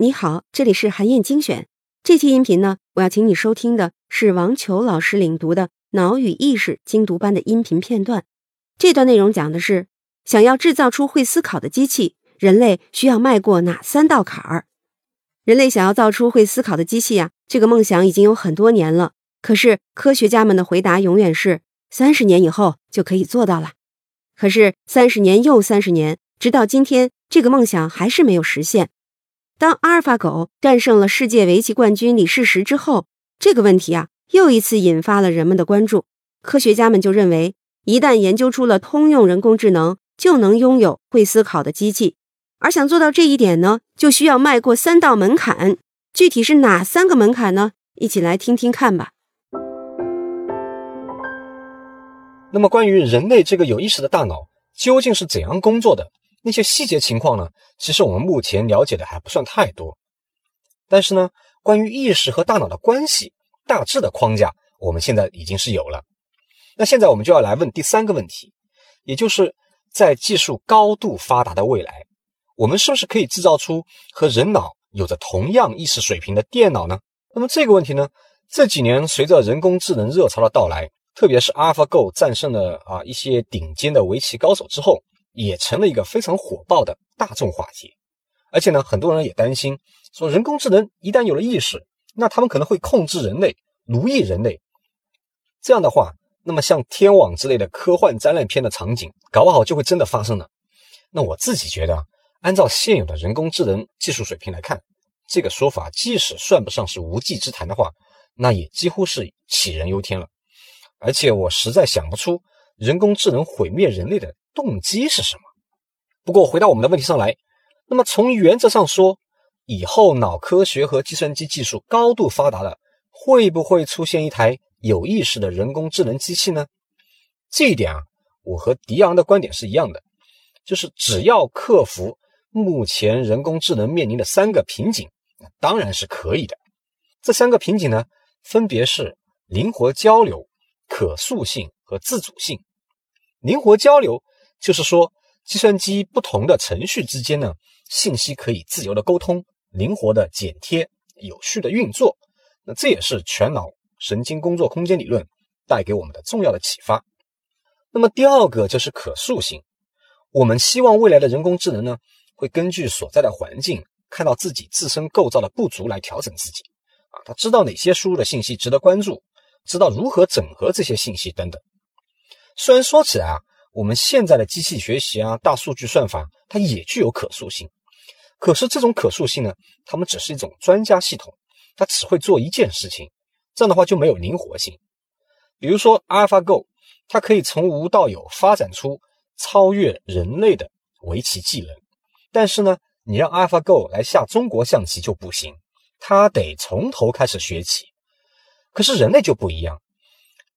你好，这里是韩燕精选。这期音频呢，我要请你收听的是王球老师领读的《脑与意识》精读班的音频片段。这段内容讲的是，想要制造出会思考的机器，人类需要迈过哪三道坎儿？人类想要造出会思考的机器呀，这个梦想已经有很多年了。可是科学家们的回答永远是三十年以后就可以做到了。可是三十年又三十年，直到今天，这个梦想还是没有实现。当阿尔法狗战胜了世界围棋冠军李世石之后，这个问题啊，又一次引发了人们的关注。科学家们就认为，一旦研究出了通用人工智能，就能拥有会思考的机器。而想做到这一点呢，就需要迈过三道门槛。具体是哪三个门槛呢？一起来听听看吧。那么，关于人类这个有意识的大脑究竟是怎样工作的？那些细节情况呢？其实我们目前了解的还不算太多。但是呢，关于意识和大脑的关系，大致的框架我们现在已经是有了。那现在我们就要来问第三个问题，也就是在技术高度发达的未来，我们是不是可以制造出和人脑有着同样意识水平的电脑呢？那么这个问题呢，这几年随着人工智能热潮的到来，特别是 AlphaGo 战胜了啊一些顶尖的围棋高手之后。也成了一个非常火爆的大众话题，而且呢，很多人也担心说，人工智能一旦有了意识，那他们可能会控制人类、奴役人类。这样的话，那么像天网之类的科幻灾难片的场景，搞不好就会真的发生了。那我自己觉得，按照现有的人工智能技术水平来看，这个说法即使算不上是无稽之谈的话，那也几乎是杞人忧天了。而且我实在想不出人工智能毁灭人类的。动机是什么？不过回到我们的问题上来，那么从原则上说，以后脑科学和计算机技术高度发达了，会不会出现一台有意识的人工智能机器呢？这一点啊，我和迪昂的观点是一样的，就是只要克服目前人工智能面临的三个瓶颈，当然是可以的。这三个瓶颈呢，分别是灵活交流、可塑性和自主性。灵活交流。就是说，计算机不同的程序之间呢，信息可以自由的沟通，灵活的剪贴，有序的运作。那这也是全脑神经工作空间理论带给我们的重要的启发。那么第二个就是可塑性。我们希望未来的人工智能呢，会根据所在的环境，看到自己自身构造的不足来调整自己。啊，他知道哪些输入的信息值得关注，知道如何整合这些信息等等。虽然说起来啊。我们现在的机器学习啊，大数据算法，它也具有可塑性。可是这种可塑性呢，它们只是一种专家系统，它只会做一件事情，这样的话就没有灵活性。比如说 AlphaGo，它可以从无到有发展出超越人类的围棋技能。但是呢，你让 AlphaGo 来下中国象棋就不行，它得从头开始学棋。可是人类就不一样，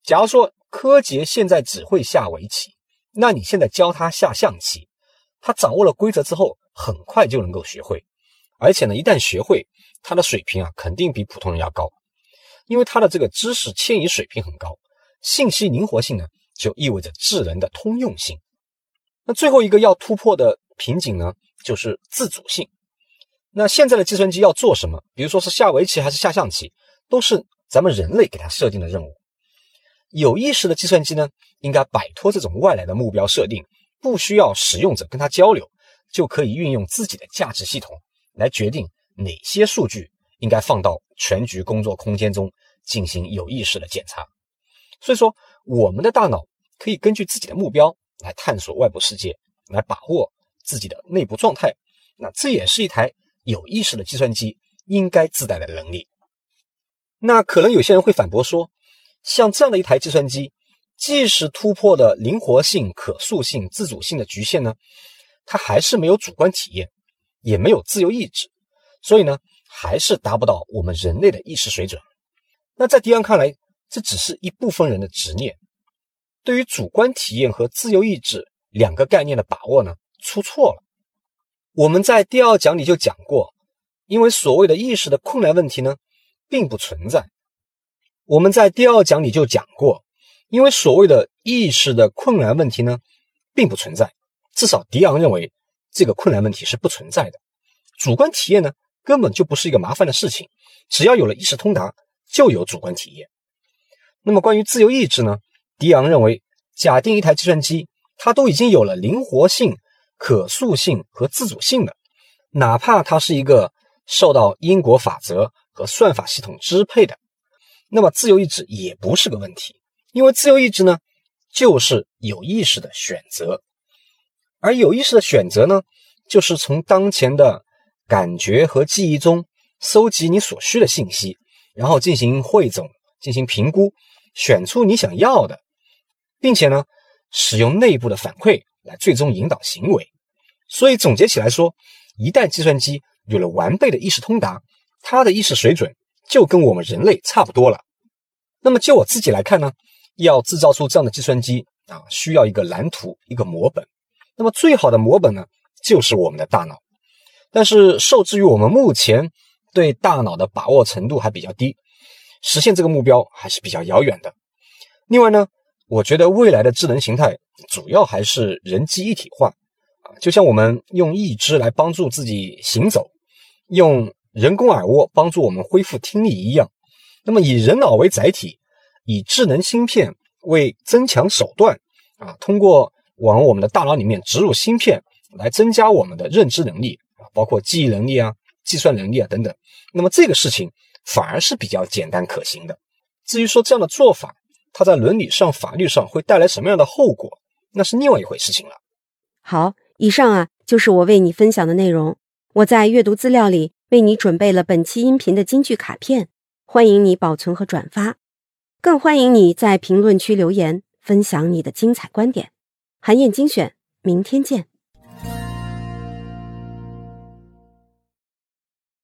假如说柯洁现在只会下围棋。那你现在教他下象棋，他掌握了规则之后，很快就能够学会。而且呢，一旦学会，他的水平啊，肯定比普通人要高，因为他的这个知识迁移水平很高。信息灵活性呢，就意味着智能的通用性。那最后一个要突破的瓶颈呢，就是自主性。那现在的计算机要做什么？比如说是下围棋还是下象棋，都是咱们人类给他设定的任务。有意识的计算机呢，应该摆脱这种外来的目标设定，不需要使用者跟它交流，就可以运用自己的价值系统来决定哪些数据应该放到全局工作空间中进行有意识的检查。所以说，我们的大脑可以根据自己的目标来探索外部世界，来把握自己的内部状态。那这也是一台有意识的计算机应该自带的能力。那可能有些人会反驳说。像这样的一台计算机，即使突破了灵活性、可塑性、自主性的局限呢，它还是没有主观体验，也没有自由意志，所以呢，还是达不到我们人类的意识水准。那在迪安看来，这只是一部分人的执念，对于主观体验和自由意志两个概念的把握呢，出错了。我们在第二讲里就讲过，因为所谓的意识的困难问题呢，并不存在。我们在第二讲里就讲过，因为所谓的意识的困难问题呢，并不存在。至少迪昂认为这个困难问题是不存在的。主观体验呢，根本就不是一个麻烦的事情，只要有了意识通达，就有主观体验。那么关于自由意志呢？迪昂认为，假定一台计算机它都已经有了灵活性、可塑性和自主性的，哪怕它是一个受到因果法则和算法系统支配的，那么自由意志也不是个问题，因为自由意志呢，就是有意识的选择，而有意识的选择呢，就是从当前的。感觉和记忆中搜集你所需的信息，然后进行汇总、进行评估，选出你想要的，并且呢，使用内部的反馈来最终引导行为。所以总结起来说，一旦计算机有了完备的意识通达，它的意识水准就跟我们人类差不多了。那么就我自己来看呢，要制造出这样的计算机啊，需要一个蓝图、一个模本。那么最好的模本呢，就是我们的大脑。但是受制于我们目前对大脑的把握程度还比较低，实现这个目标还是比较遥远的。另外呢，我觉得未来的智能形态主要还是人机一体化啊，就像我们用义肢来帮助自己行走，用人工耳蜗帮助我们恢复听力一样。那么以人脑为载体，以智能芯片为增强手段啊，通过往我们的大脑里面植入芯片来增加我们的认知能力啊。包括记忆能力啊、计算能力啊等等，那么这个事情反而是比较简单可行的。至于说这样的做法，它在伦理上、法律上会带来什么样的后果，那是另外一回事情了。好，以上啊就是我为你分享的内容。我在阅读资料里为你准备了本期音频的金句卡片，欢迎你保存和转发，更欢迎你在评论区留言分享你的精彩观点。韩燕精选，明天见。